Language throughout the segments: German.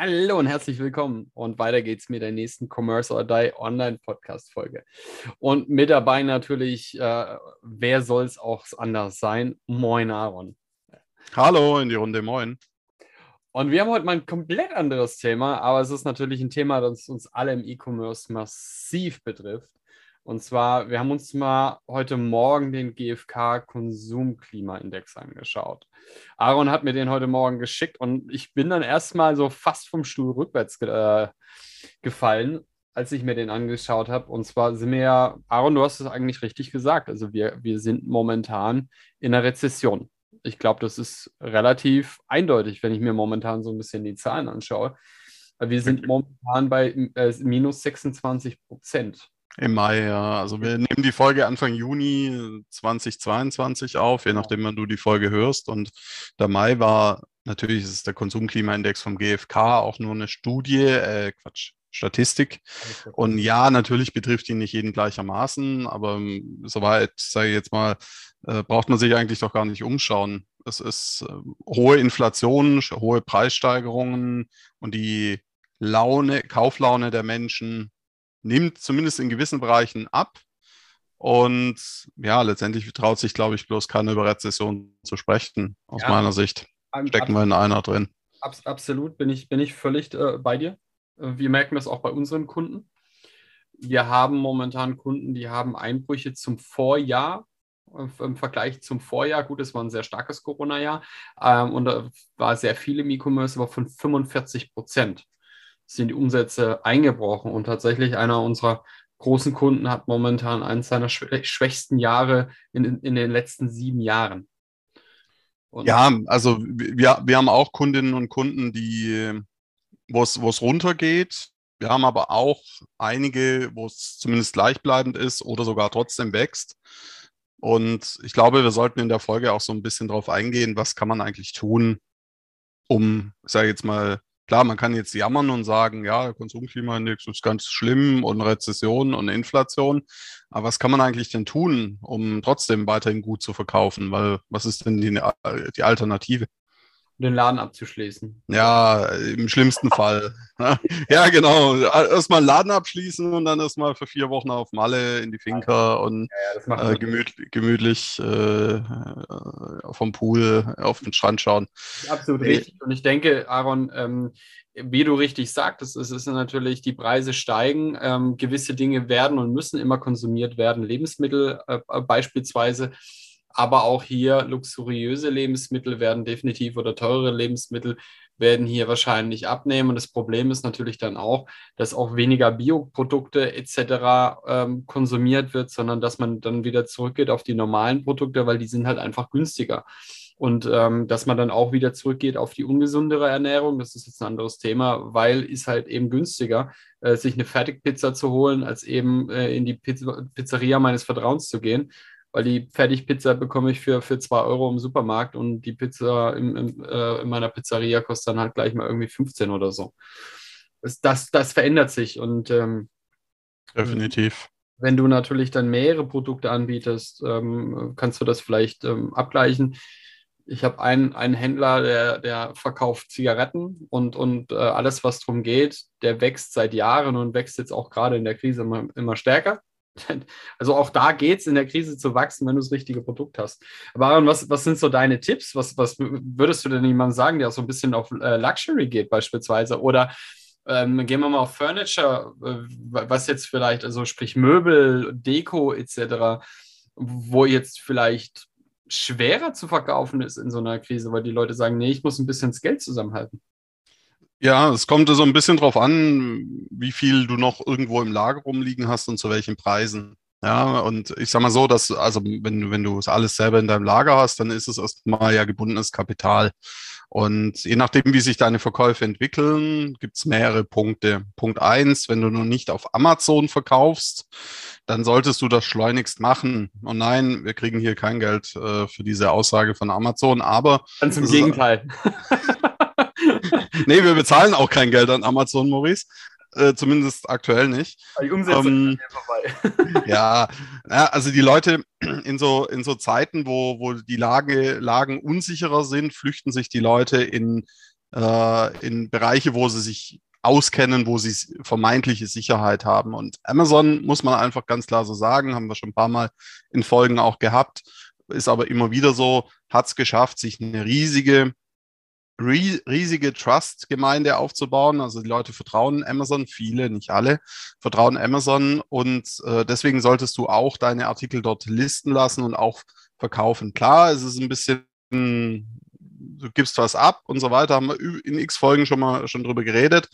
Hallo und herzlich willkommen. Und weiter geht's mit der nächsten Commerce or Die Online Podcast Folge. Und mit dabei natürlich, äh, wer soll es auch anders sein? Moin, Aaron. Hallo in die Runde, moin. Und wir haben heute mal ein komplett anderes Thema, aber es ist natürlich ein Thema, das uns alle im E-Commerce massiv betrifft. Und zwar, wir haben uns mal heute Morgen den GfK Konsumklimaindex angeschaut. Aaron hat mir den heute Morgen geschickt und ich bin dann erstmal so fast vom Stuhl rückwärts ge äh, gefallen, als ich mir den angeschaut habe. Und zwar sind wir ja, Aaron, du hast es eigentlich richtig gesagt. Also wir, wir sind momentan in einer Rezession. Ich glaube, das ist relativ eindeutig, wenn ich mir momentan so ein bisschen die Zahlen anschaue. Wir sind momentan bei äh, minus 26 Prozent. Im Mai, ja. Also wir nehmen die Folge Anfang Juni 2022 auf, je nachdem, wann du die Folge hörst. Und der Mai war, natürlich ist der Konsumklimaindex vom GfK auch nur eine Studie, äh, Quatsch, Statistik. Und ja, natürlich betrifft ihn nicht jeden gleichermaßen, aber ähm, soweit, sage ich jetzt mal, äh, braucht man sich eigentlich doch gar nicht umschauen. Es ist äh, hohe Inflation, hohe Preissteigerungen und die Laune, Kauflaune der Menschen nimmt zumindest in gewissen Bereichen ab. Und ja, letztendlich traut sich, glaube ich, bloß keine über Rezession zu sprechen, aus ja, meiner Sicht. Stecken wir in einer drin. Absolut, bin ich, bin ich völlig äh, bei dir. Äh, wir merken das auch bei unseren Kunden. Wir haben momentan Kunden, die haben Einbrüche zum Vorjahr äh, im Vergleich zum Vorjahr. Gut, es war ein sehr starkes Corona-Jahr ähm, und da war sehr viel im E-Commerce, aber von 45 Prozent sind die Umsätze eingebrochen. Und tatsächlich einer unserer großen Kunden hat momentan eines seiner schwächsten Jahre in, in den letzten sieben Jahren. Und ja, also wir, wir haben auch Kundinnen und Kunden, die, wo es, runtergeht. Wir haben aber auch einige, wo es zumindest gleichbleibend ist oder sogar trotzdem wächst. Und ich glaube, wir sollten in der Folge auch so ein bisschen darauf eingehen, was kann man eigentlich tun, um, sage ich jetzt mal, Klar, man kann jetzt jammern und sagen, ja, Konsumklimaindex ist ganz schlimm und Rezession und Inflation. Aber was kann man eigentlich denn tun, um trotzdem weiterhin gut zu verkaufen? Weil was ist denn die, die Alternative? Den Laden abzuschließen. Ja, im schlimmsten Fall. ja, genau. Erstmal einen Laden abschließen und dann erstmal für vier Wochen auf Malle in die Finca und ja, ja, äh, gemütlich, gemütlich äh, vom Pool auf den Strand schauen. Absolut äh, richtig. Und ich denke, Aaron, ähm, wie du richtig sagtest, es ist natürlich, die Preise steigen, ähm, gewisse Dinge werden und müssen immer konsumiert werden, Lebensmittel äh, beispielsweise aber auch hier luxuriöse Lebensmittel werden definitiv oder teure Lebensmittel werden hier wahrscheinlich abnehmen. Und das Problem ist natürlich dann auch, dass auch weniger Bioprodukte etc. Ähm, konsumiert wird, sondern dass man dann wieder zurückgeht auf die normalen Produkte, weil die sind halt einfach günstiger. Und ähm, dass man dann auch wieder zurückgeht auf die ungesundere Ernährung, das ist jetzt ein anderes Thema, weil ist halt eben günstiger, äh, sich eine Fertigpizza zu holen, als eben äh, in die Pizzeria meines Vertrauens zu gehen weil die Fertigpizza bekomme ich für, für 2 Euro im Supermarkt und die Pizza im, im, äh, in meiner Pizzeria kostet dann halt gleich mal irgendwie 15 oder so. Das, das, das verändert sich und ähm, definitiv. Wenn du natürlich dann mehrere Produkte anbietest, ähm, kannst du das vielleicht ähm, abgleichen. Ich habe einen, einen Händler, der, der verkauft Zigaretten und, und äh, alles, was darum geht, der wächst seit Jahren und wächst jetzt auch gerade in der Krise immer, immer stärker. Also auch da geht es in der Krise zu wachsen, wenn du das richtige Produkt hast. Aber Aaron, was, was sind so deine Tipps? Was, was würdest du denn jemandem sagen, der auch so ein bisschen auf äh, Luxury geht beispielsweise? Oder ähm, gehen wir mal auf Furniture, äh, was jetzt vielleicht, also sprich Möbel, Deko etc., wo jetzt vielleicht schwerer zu verkaufen ist in so einer Krise, weil die Leute sagen, nee, ich muss ein bisschen das Geld zusammenhalten. Ja, es kommt so ein bisschen drauf an, wie viel du noch irgendwo im Lager rumliegen hast und zu welchen Preisen. Ja, und ich sag mal so, dass, also wenn, wenn du es alles selber in deinem Lager hast, dann ist es erstmal ja gebundenes Kapital. Und je nachdem, wie sich deine Verkäufe entwickeln, gibt's mehrere Punkte. Punkt eins, wenn du nur nicht auf Amazon verkaufst, dann solltest du das schleunigst machen. Und nein, wir kriegen hier kein Geld äh, für diese Aussage von Amazon, aber. Ganz im Gegenteil. nee, wir bezahlen auch kein Geld an Amazon, Maurice. Äh, zumindest aktuell nicht. Die Umsetzung ähm, vorbei. ja, ja, also die Leute in so, in so Zeiten, wo, wo die Lage, Lagen unsicherer sind, flüchten sich die Leute in, äh, in Bereiche, wo sie sich auskennen, wo sie vermeintliche Sicherheit haben. Und Amazon muss man einfach ganz klar so sagen, haben wir schon ein paar Mal in Folgen auch gehabt, ist aber immer wieder so, hat es geschafft, sich eine riesige riesige Trust-Gemeinde aufzubauen. Also die Leute vertrauen Amazon, viele, nicht alle, vertrauen Amazon und äh, deswegen solltest du auch deine Artikel dort listen lassen und auch verkaufen. Klar, es ist ein bisschen, du gibst was ab und so weiter, haben wir in x Folgen schon mal schon drüber geredet.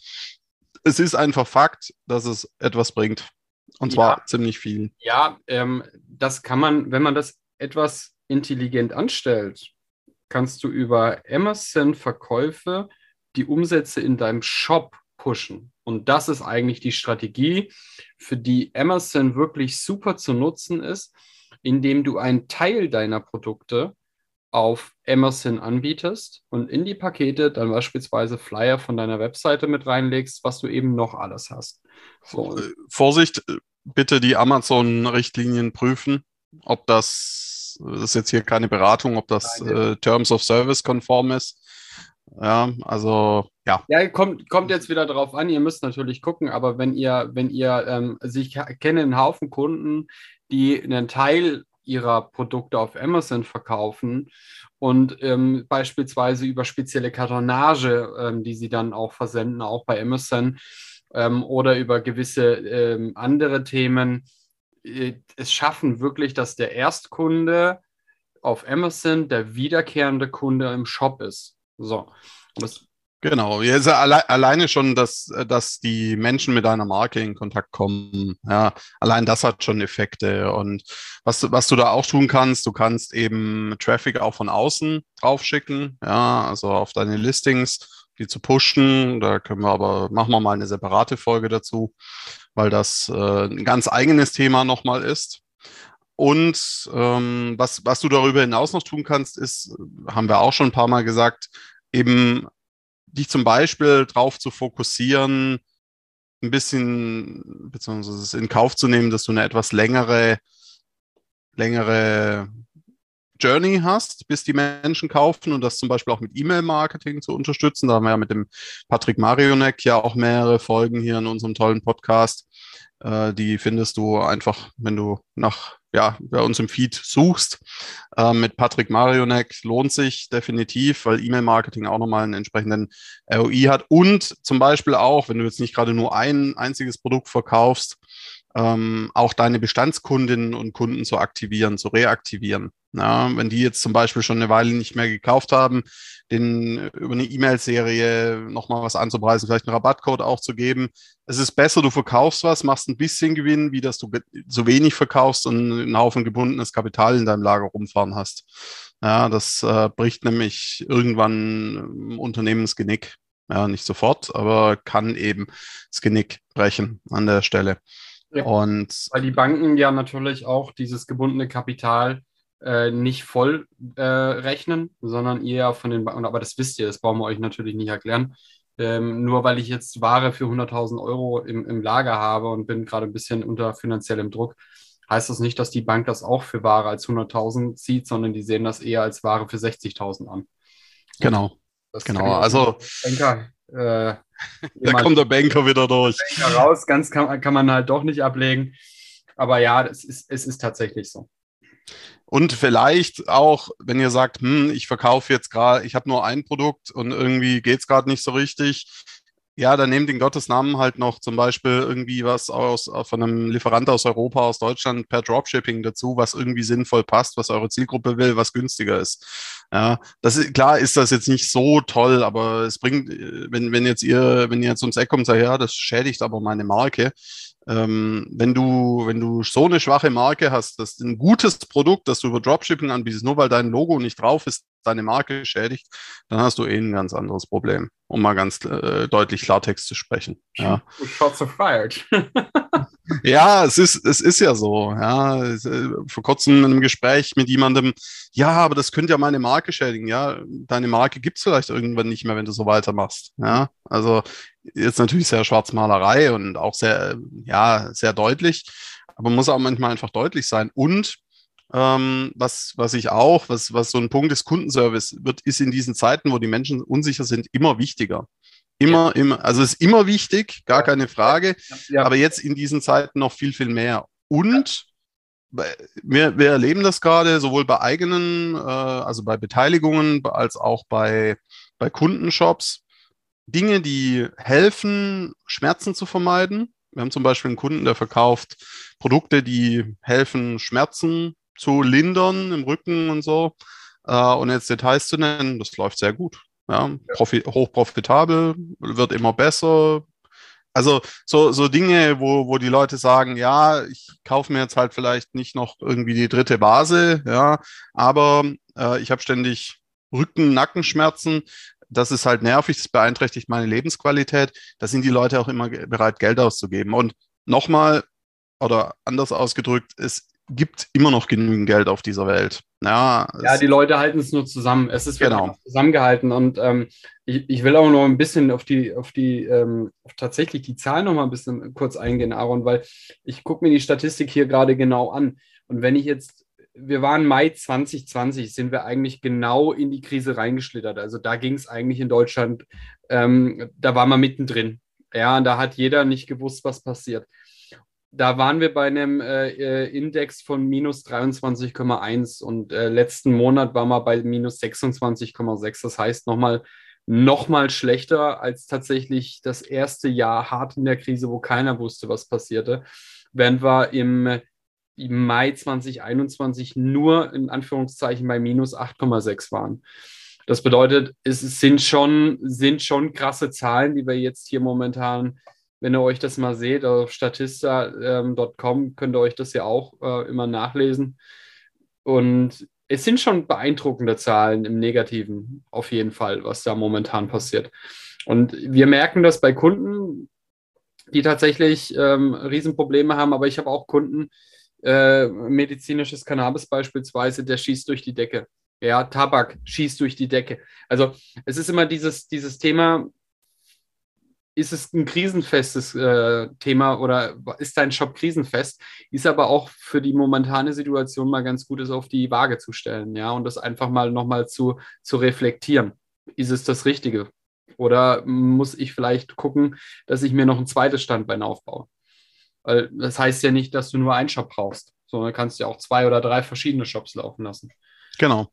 Es ist einfach Fakt, dass es etwas bringt. Und zwar ja. ziemlich viel. Ja, ähm, das kann man, wenn man das etwas intelligent anstellt, kannst du über Amazon-Verkäufe die Umsätze in deinem Shop pushen. Und das ist eigentlich die Strategie, für die Amazon wirklich super zu nutzen ist, indem du einen Teil deiner Produkte auf Amazon anbietest und in die Pakete dann beispielsweise Flyer von deiner Webseite mit reinlegst, was du eben noch alles hast. So. Vorsicht, bitte die Amazon-Richtlinien prüfen, ob das das ist jetzt hier keine Beratung, ob das äh, Terms of Service konform ist. Ja, also ja. Ja, kommt, kommt jetzt wieder darauf an, ihr müsst natürlich gucken, aber wenn ihr, wenn ihr, ähm, also ich kenne einen Haufen Kunden, die einen Teil ihrer Produkte auf Amazon verkaufen und ähm, beispielsweise über spezielle Kartonage, ähm, die sie dann auch versenden, auch bei Amazon ähm, oder über gewisse ähm, andere Themen es schaffen wirklich, dass der Erstkunde auf Amazon der wiederkehrende Kunde im Shop ist. So. Das Genau, jetzt alle, alleine schon, dass, dass die Menschen mit einer Marke in Kontakt kommen. Ja, allein das hat schon Effekte. Und was, was du da auch tun kannst, du kannst eben Traffic auch von außen draufschicken, ja, also auf deine Listings, die zu pushen. Da können wir aber, machen wir mal eine separate Folge dazu weil das äh, ein ganz eigenes Thema nochmal ist. Und ähm, was, was du darüber hinaus noch tun kannst, ist, haben wir auch schon ein paar Mal gesagt, eben dich zum Beispiel darauf zu fokussieren, ein bisschen, beziehungsweise in Kauf zu nehmen, dass du eine etwas längere, längere Journey hast, bis die Menschen kaufen und das zum Beispiel auch mit E-Mail-Marketing zu unterstützen. Da haben wir ja mit dem Patrick Marionek ja auch mehrere Folgen hier in unserem tollen Podcast. Äh, die findest du einfach, wenn du nach, ja, bei uns im Feed suchst. Äh, mit Patrick Marionek lohnt sich definitiv, weil E-Mail-Marketing auch nochmal einen entsprechenden ROI hat und zum Beispiel auch, wenn du jetzt nicht gerade nur ein einziges Produkt verkaufst, ähm, auch deine Bestandskundinnen und Kunden zu aktivieren, zu reaktivieren. Ja, wenn die jetzt zum Beispiel schon eine Weile nicht mehr gekauft haben, den über eine E-Mail-Serie nochmal was anzupreisen, vielleicht einen Rabattcode auch zu geben. Es ist besser, du verkaufst was, machst ein bisschen Gewinn, wie dass du so wenig verkaufst und einen Haufen gebundenes Kapital in deinem Lager rumfahren hast. Ja, das äh, bricht nämlich irgendwann im Unternehmensgenick. Ja, nicht sofort, aber kann eben das Genick brechen an der Stelle. Ja, und weil die Banken ja natürlich auch dieses gebundene Kapital äh, nicht voll äh, rechnen, sondern eher von den Banken, aber das wisst ihr, das brauchen wir euch natürlich nicht erklären. Ähm, nur weil ich jetzt Ware für 100.000 Euro im, im Lager habe und bin gerade ein bisschen unter finanziellem Druck, heißt das nicht, dass die Bank das auch für Ware als 100.000 sieht, sondern die sehen das eher als Ware für 60.000 an. Genau. Das genau, also. Banker, äh, da kommt der Banker wieder durch. Banker raus, ganz kann, kann man halt doch nicht ablegen. Aber ja, es ist, es ist tatsächlich so. Und vielleicht auch, wenn ihr sagt, hm, ich verkaufe jetzt gerade, ich habe nur ein Produkt und irgendwie geht es gerade nicht so richtig, ja, dann nehmt in Gottes Namen halt noch zum Beispiel irgendwie was aus, von einem Lieferant aus Europa, aus Deutschland per Dropshipping dazu, was irgendwie sinnvoll passt, was eure Zielgruppe will, was günstiger ist. Ja, das ist, klar ist das jetzt nicht so toll, aber es bringt, wenn, wenn jetzt ihr, wenn ihr jetzt ums Eck kommt sagt, ja, das schädigt aber meine Marke, ähm, wenn du, wenn du so eine schwache Marke hast, dass ein gutes Produkt, das du über Dropshipping anbietest, nur weil dein Logo nicht drauf ist, deine Marke schädigt, dann hast du eh ein ganz anderes Problem, um mal ganz äh, deutlich Klartext zu sprechen. Ja. Shots are fired. ja, es ist, es ist ja so. Ja, äh, vor kurzem in einem Gespräch mit jemandem, ja, aber das könnte ja meine Marke schädigen. Ja, deine Marke gibt es vielleicht irgendwann nicht mehr, wenn du so weitermachst. Ja, also jetzt natürlich sehr Schwarzmalerei und auch sehr, ja, sehr deutlich, aber muss auch manchmal einfach deutlich sein. Und ähm, was, was ich auch, was, was so ein Punkt ist, Kundenservice wird, ist in diesen Zeiten, wo die Menschen unsicher sind, immer wichtiger. Immer, ja. immer, also ist immer wichtig, gar keine Frage, ja. aber jetzt in diesen Zeiten noch viel, viel mehr. Und wir, wir erleben das gerade sowohl bei eigenen, äh, also bei Beteiligungen, als auch bei, bei Kundenshops, Dinge, die helfen, Schmerzen zu vermeiden. Wir haben zum Beispiel einen Kunden, der verkauft Produkte, die helfen, Schmerzen zu lindern im Rücken und so. Äh, und jetzt Details zu nennen, das läuft sehr gut. Ja, Profi hoch profitabel, wird immer besser. Also so, so Dinge, wo, wo die Leute sagen, ja, ich kaufe mir jetzt halt vielleicht nicht noch irgendwie die dritte Base, ja, aber äh, ich habe ständig Rücken, Nackenschmerzen das ist halt nervig, das beeinträchtigt meine Lebensqualität. Da sind die Leute auch immer bereit, Geld auszugeben. Und nochmal, oder anders ausgedrückt, es gibt immer noch genügend Geld auf dieser Welt. Ja, ja die Leute halten es nur zusammen. Es ist genau. zusammengehalten. Und ähm, ich, ich, will auch noch ein bisschen auf die, auf die, ähm, auf tatsächlich die Zahlen noch mal ein bisschen kurz eingehen, Aaron, weil ich gucke mir die Statistik hier gerade genau an. Und wenn ich jetzt wir waren Mai 2020, sind wir eigentlich genau in die Krise reingeschlittert. Also da ging es eigentlich in Deutschland, ähm, da war man mittendrin. Ja, und da hat jeder nicht gewusst, was passiert. Da waren wir bei einem äh, äh Index von minus 23,1 und äh, letzten Monat waren wir bei minus 26,6. Das heißt nochmal noch mal schlechter als tatsächlich das erste Jahr hart in der Krise, wo keiner wusste, was passierte. Während wir im im Mai 2021 nur in Anführungszeichen bei minus 8,6 waren. Das bedeutet, es sind schon, sind schon krasse Zahlen, die wir jetzt hier momentan, wenn ihr euch das mal seht, auf statista.com könnt ihr euch das ja auch äh, immer nachlesen. Und es sind schon beeindruckende Zahlen im Negativen, auf jeden Fall, was da momentan passiert. Und wir merken das bei Kunden, die tatsächlich ähm, Riesenprobleme haben, aber ich habe auch Kunden, äh, medizinisches Cannabis beispielsweise, der schießt durch die Decke. Ja, Tabak schießt durch die Decke. Also es ist immer dieses, dieses Thema, ist es ein krisenfestes äh, Thema oder ist dein Shop krisenfest? Ist aber auch für die momentane Situation mal ganz gut, es auf die Waage zu stellen, ja, und das einfach mal nochmal zu, zu reflektieren. Ist es das Richtige? Oder muss ich vielleicht gucken, dass ich mir noch ein zweites Standbein aufbaue? Weil das heißt ja nicht, dass du nur einen Shop brauchst, sondern kannst ja auch zwei oder drei verschiedene Shops laufen lassen. Genau.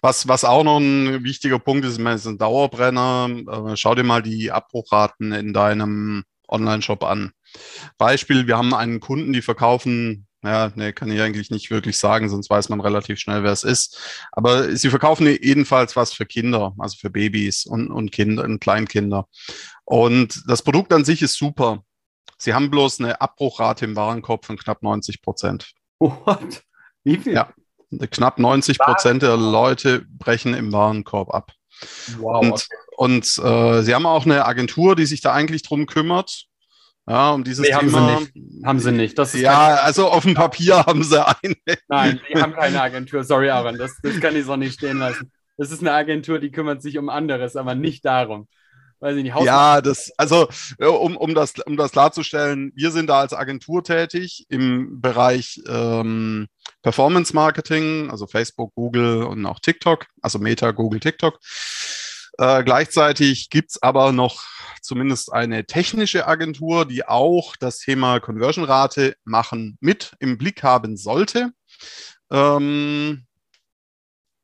Was, was auch noch ein wichtiger Punkt ist, ist ein Dauerbrenner. Schau dir mal die Abbruchraten in deinem Online-Shop an. Beispiel, wir haben einen Kunden, die verkaufen, ja, nee, kann ich eigentlich nicht wirklich sagen, sonst weiß man relativ schnell, wer es ist. Aber sie verkaufen jedenfalls was für Kinder, also für Babys und, und Kinder und Kleinkinder. Und das Produkt an sich ist super. Sie haben bloß eine Abbruchrate im Warenkorb von knapp 90 Prozent. What? Wie viel? Ja, knapp 90 Prozent der Leute brechen im Warenkorb ab. Wow. Und, okay. und äh, Sie haben auch eine Agentur, die sich da eigentlich drum kümmert. Ja, um dieses nee, haben Thema. Sie nicht. Haben sie nicht. Das ja, also auf dem Papier haben sie eine. Nein, die haben keine Agentur. Sorry, Aaron, das, das kann ich so nicht stehen lassen. Das ist eine Agentur, die kümmert sich um anderes, aber nicht darum weiß ich nicht, Ja, das, also um, um, das, um das klarzustellen, wir sind da als Agentur tätig im Bereich ähm, Performance Marketing, also Facebook, Google und auch TikTok, also Meta, Google, TikTok. Äh, gleichzeitig gibt's aber noch zumindest eine technische Agentur, die auch das Thema Conversion-Rate machen mit im Blick haben sollte. Ähm,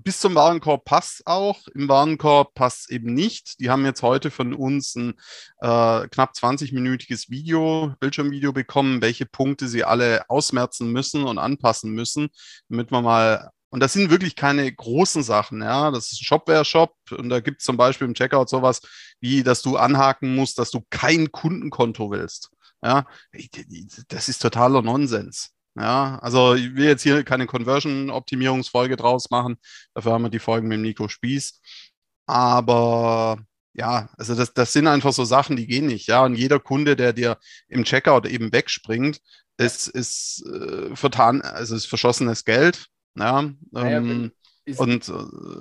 bis zum Warenkorb passt auch. Im Warenkorb passt eben nicht. Die haben jetzt heute von uns ein äh, knapp 20-minütiges Video, Bildschirmvideo bekommen, welche Punkte sie alle ausmerzen müssen und anpassen müssen, damit man mal und das sind wirklich keine großen Sachen, ja. Das ist ein Shopware-Shop und da gibt es zum Beispiel im Checkout sowas, wie dass du anhaken musst, dass du kein Kundenkonto willst. Ja, das ist totaler Nonsens. Ja, also ich will jetzt hier keine Conversion-Optimierungsfolge draus machen. Dafür haben wir die Folgen mit Nico Spieß. Aber ja, also das, das sind einfach so Sachen, die gehen nicht. Ja, und jeder Kunde, der dir im Checkout eben wegspringt, ist, ist äh, vertan, also ist verschossenes Geld. Ja, ähm, und äh,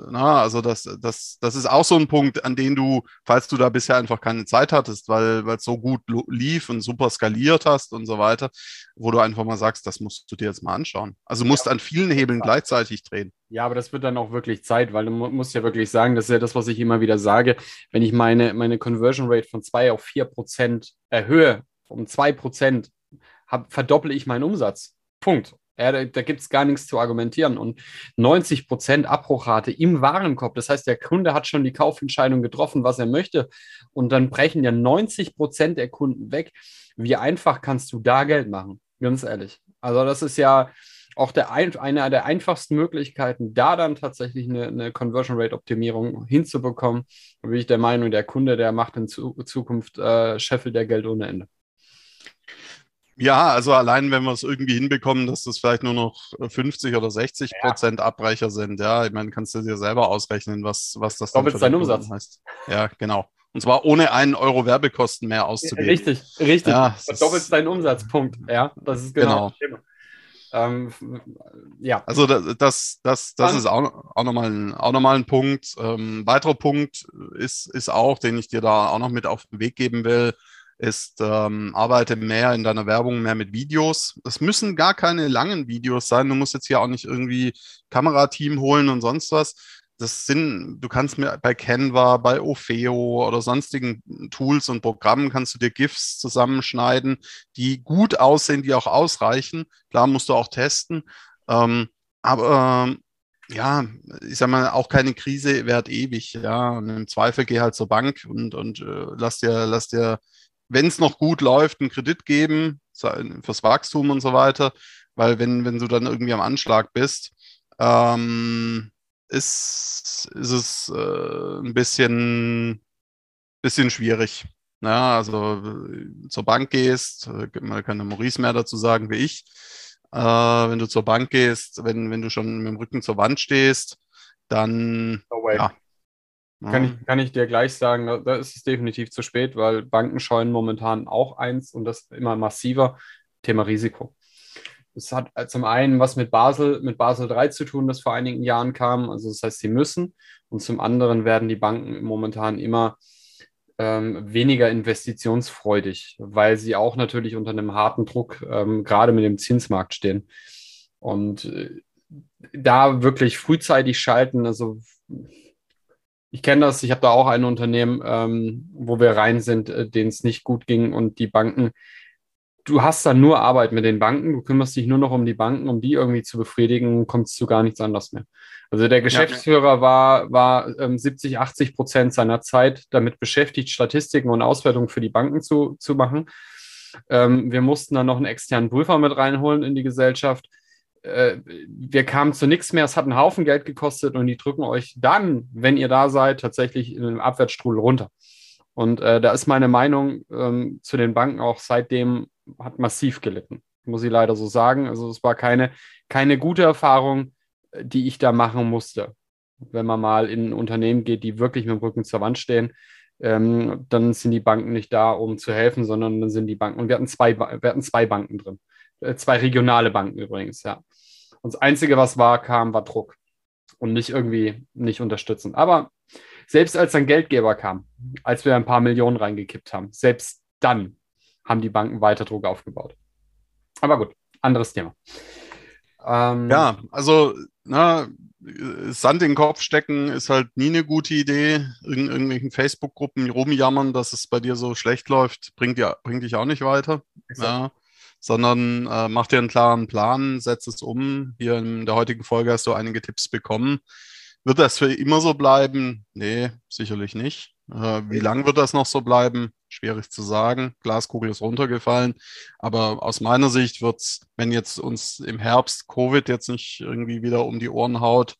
na, also das, das, das ist auch so ein Punkt, an den du, falls du da bisher einfach keine Zeit hattest, weil es so gut lief und super skaliert hast und so weiter, wo du einfach mal sagst, das musst du dir jetzt mal anschauen. Also musst ja. an vielen Hebeln ja. gleichzeitig drehen. Ja, aber das wird dann auch wirklich Zeit, weil du musst ja wirklich sagen, das ist ja das, was ich immer wieder sage, wenn ich meine, meine Conversion Rate von 2 auf 4 Prozent erhöhe, um 2 Prozent, verdopple ich meinen Umsatz. Punkt. Ja, da, da gibt es gar nichts zu argumentieren. Und 90 Prozent Abbruchrate im Warenkorb. Das heißt, der Kunde hat schon die Kaufentscheidung getroffen, was er möchte. Und dann brechen ja 90 Prozent der Kunden weg. Wie einfach kannst du da Geld machen? Ganz ehrlich. Also, das ist ja auch der ein, eine der einfachsten Möglichkeiten, da dann tatsächlich eine, eine Conversion Rate Optimierung hinzubekommen. Da bin ich der Meinung, der Kunde, der macht in Zukunft äh, scheffelt der Geld ohne Ende. Ja, also allein wenn wir es irgendwie hinbekommen, dass das vielleicht nur noch 50 oder 60 ja. Prozent Abbrecher sind, ja, ich meine, kannst du dir selber ausrechnen, was, was das dann für Umsatz heißt. Ja, genau. Und zwar ohne einen Euro Werbekosten mehr auszugeben. Richtig, richtig. Ja, Verdoppelst deinen Umsatzpunkt. Ja, das ist genau, genau. das Thema. Ähm, ja. Also das, das, das, das ist auch, auch nochmal ein, auch noch mal ein Punkt. Ähm, weiterer Punkt ist, ist auch, den ich dir da auch noch mit auf den Weg geben will ist, ähm, arbeite mehr in deiner Werbung, mehr mit Videos. Es müssen gar keine langen Videos sein. Du musst jetzt hier auch nicht irgendwie Kamerateam holen und sonst was. Das sind, du kannst mir bei Canva, bei Ofeo oder sonstigen Tools und Programmen kannst du dir GIFs zusammenschneiden, die gut aussehen, die auch ausreichen. Klar musst du auch testen. Ähm, aber ähm, ja, ich sag mal, auch keine Krise währt ewig, ja. Und im Zweifel geh halt zur Bank und, und äh, lass dir, lass dir wenn es noch gut läuft, einen Kredit geben fürs Wachstum und so weiter, weil wenn, wenn du dann irgendwie am Anschlag bist, ähm, ist, ist es äh, ein bisschen, bisschen schwierig. Ja, also äh, zur Bank gehst, äh, man kann der Maurice mehr dazu sagen wie ich, äh, wenn du zur Bank gehst, wenn, wenn du schon mit dem Rücken zur Wand stehst, dann no ja, kann, ich, kann ich dir gleich sagen, da, da ist es definitiv zu spät, weil Banken scheuen momentan auch eins und das immer massiver, Thema Risiko. Es hat zum einen was mit Basel, mit Basel 3 zu tun, das vor einigen Jahren kam. Also das heißt, sie müssen. Und zum anderen werden die Banken momentan immer ähm, weniger investitionsfreudig, weil sie auch natürlich unter einem harten Druck ähm, gerade mit dem Zinsmarkt stehen. Und äh, da wirklich frühzeitig schalten, also ich kenne das, ich habe da auch ein Unternehmen, ähm, wo wir rein sind, äh, denen es nicht gut ging und die Banken, du hast dann nur Arbeit mit den Banken, du kümmerst dich nur noch um die Banken, um die irgendwie zu befriedigen, kommst du gar nichts anderes mehr. Also der Geschäftsführer ja. war, war ähm, 70, 80 Prozent seiner Zeit damit beschäftigt, Statistiken und Auswertungen für die Banken zu, zu machen. Ähm, wir mussten dann noch einen externen Prüfer mit reinholen in die Gesellschaft äh, wir kamen zu nichts mehr, es hat einen Haufen Geld gekostet und die drücken euch dann, wenn ihr da seid, tatsächlich in einem Abwärtsstrudel runter. Und äh, da ist meine Meinung ähm, zu den Banken auch seitdem hat massiv gelitten, muss ich leider so sagen. Also es war keine, keine gute Erfahrung, die ich da machen musste. Wenn man mal in ein Unternehmen geht, die wirklich mit dem Rücken zur Wand stehen, ähm, dann sind die Banken nicht da, um zu helfen, sondern dann sind die Banken, und wir hatten zwei, wir hatten zwei Banken drin. Äh, zwei regionale Banken übrigens, ja. Und das Einzige, was war, kam, war Druck und nicht irgendwie nicht unterstützen. Aber selbst als ein Geldgeber kam, als wir ein paar Millionen reingekippt haben, selbst dann haben die Banken weiter Druck aufgebaut. Aber gut, anderes Thema. Ähm, ja, also na, Sand in den Kopf stecken ist halt nie eine gute Idee. In irgendwelchen Facebook-Gruppen rumjammern, dass es bei dir so schlecht läuft, bringt, ja, bringt dich auch nicht weiter. Ja sondern äh, mach dir einen klaren Plan, setz es um. Hier in der heutigen Folge hast du einige Tipps bekommen. Wird das für immer so bleiben? Nee, sicherlich nicht. Äh, wie lang wird das noch so bleiben? Schwierig zu sagen. Glaskugel ist runtergefallen. Aber aus meiner Sicht wird es, wenn jetzt uns im Herbst Covid jetzt nicht irgendwie wieder um die Ohren haut,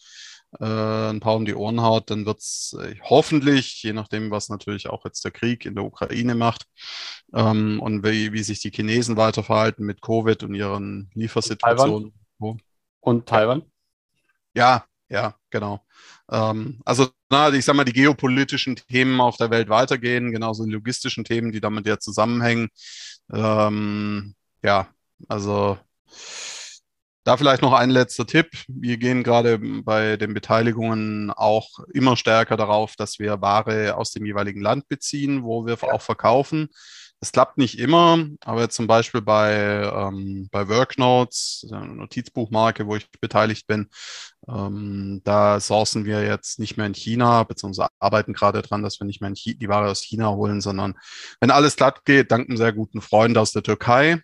äh, ein paar um die Ohren haut, dann wird es äh, hoffentlich, je nachdem, was natürlich auch jetzt der Krieg in der Ukraine macht ähm, und wie, wie sich die Chinesen weiter verhalten mit Covid und ihren Liefersituationen. Und Taiwan? Und Taiwan? Ja, ja, genau. Ähm, also, na, ich sag mal, die geopolitischen Themen auf der Welt weitergehen, genauso die logistischen Themen, die damit ja zusammenhängen. Ähm, ja, also da vielleicht noch ein letzter Tipp. Wir gehen gerade bei den Beteiligungen auch immer stärker darauf, dass wir Ware aus dem jeweiligen Land beziehen, wo wir auch verkaufen. Es klappt nicht immer, aber zum Beispiel bei, ähm, bei Worknotes, eine Notizbuchmarke, wo ich beteiligt bin, ähm, da sourcen wir jetzt nicht mehr in China, beziehungsweise arbeiten gerade daran, dass wir nicht mehr die Ware aus China holen, sondern wenn alles glatt geht, dank einem sehr guten Freund aus der Türkei,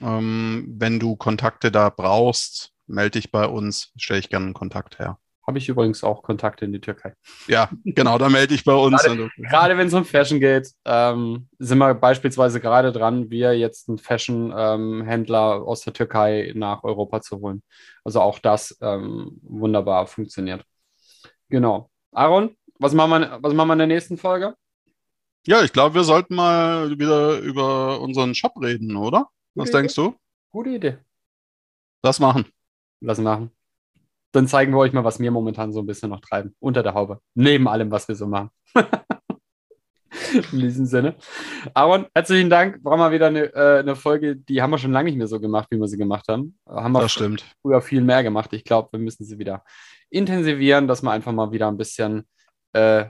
ähm, wenn du Kontakte da brauchst, melde dich bei uns, stelle ich gerne einen Kontakt her. Habe ich übrigens auch Kontakte in die Türkei. Ja, genau, da melde ich bei uns. gerade, gerade wenn es um Fashion geht, ähm, sind wir beispielsweise gerade dran, wir jetzt einen Fashion-Händler ähm, aus der Türkei nach Europa zu holen. Also auch das ähm, wunderbar funktioniert. Genau. Aaron, was machen, wir, was machen wir in der nächsten Folge? Ja, ich glaube, wir sollten mal wieder über unseren Shop reden, oder? Was Idee. denkst du? Gute Idee. Lass machen. Lass machen. Dann zeigen wir euch mal, was wir momentan so ein bisschen noch treiben. Unter der Haube. Neben allem, was wir so machen. In diesem Sinne. Aaron, herzlichen Dank. War mal wieder eine, äh, eine, Folge, die haben wir schon lange nicht mehr so gemacht, wie wir sie gemacht haben. Haben wir das stimmt. früher viel mehr gemacht. Ich glaube, wir müssen sie wieder intensivieren, dass wir einfach mal wieder ein bisschen äh,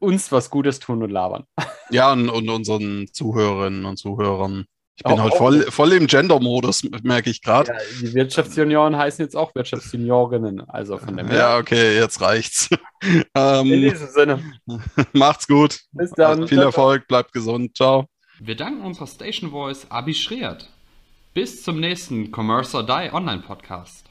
uns was Gutes tun und labern. Ja, und, und unseren Zuhörerinnen und Zuhörern ich bin auch, halt voll, voll im Gender-Modus, merke ich gerade. Ja, die Wirtschaftsjunioren heißen jetzt auch Wirtschaftsjuniorinnen. Also von dem Ja, okay, jetzt reicht's. ähm, In diesem Sinne. Macht's gut. Bis dann. Viel Erfolg, bleibt gesund. Ciao. Wir danken unserer Station Voice Abi Schreert. Bis zum nächsten Commerce or Die Online Podcast.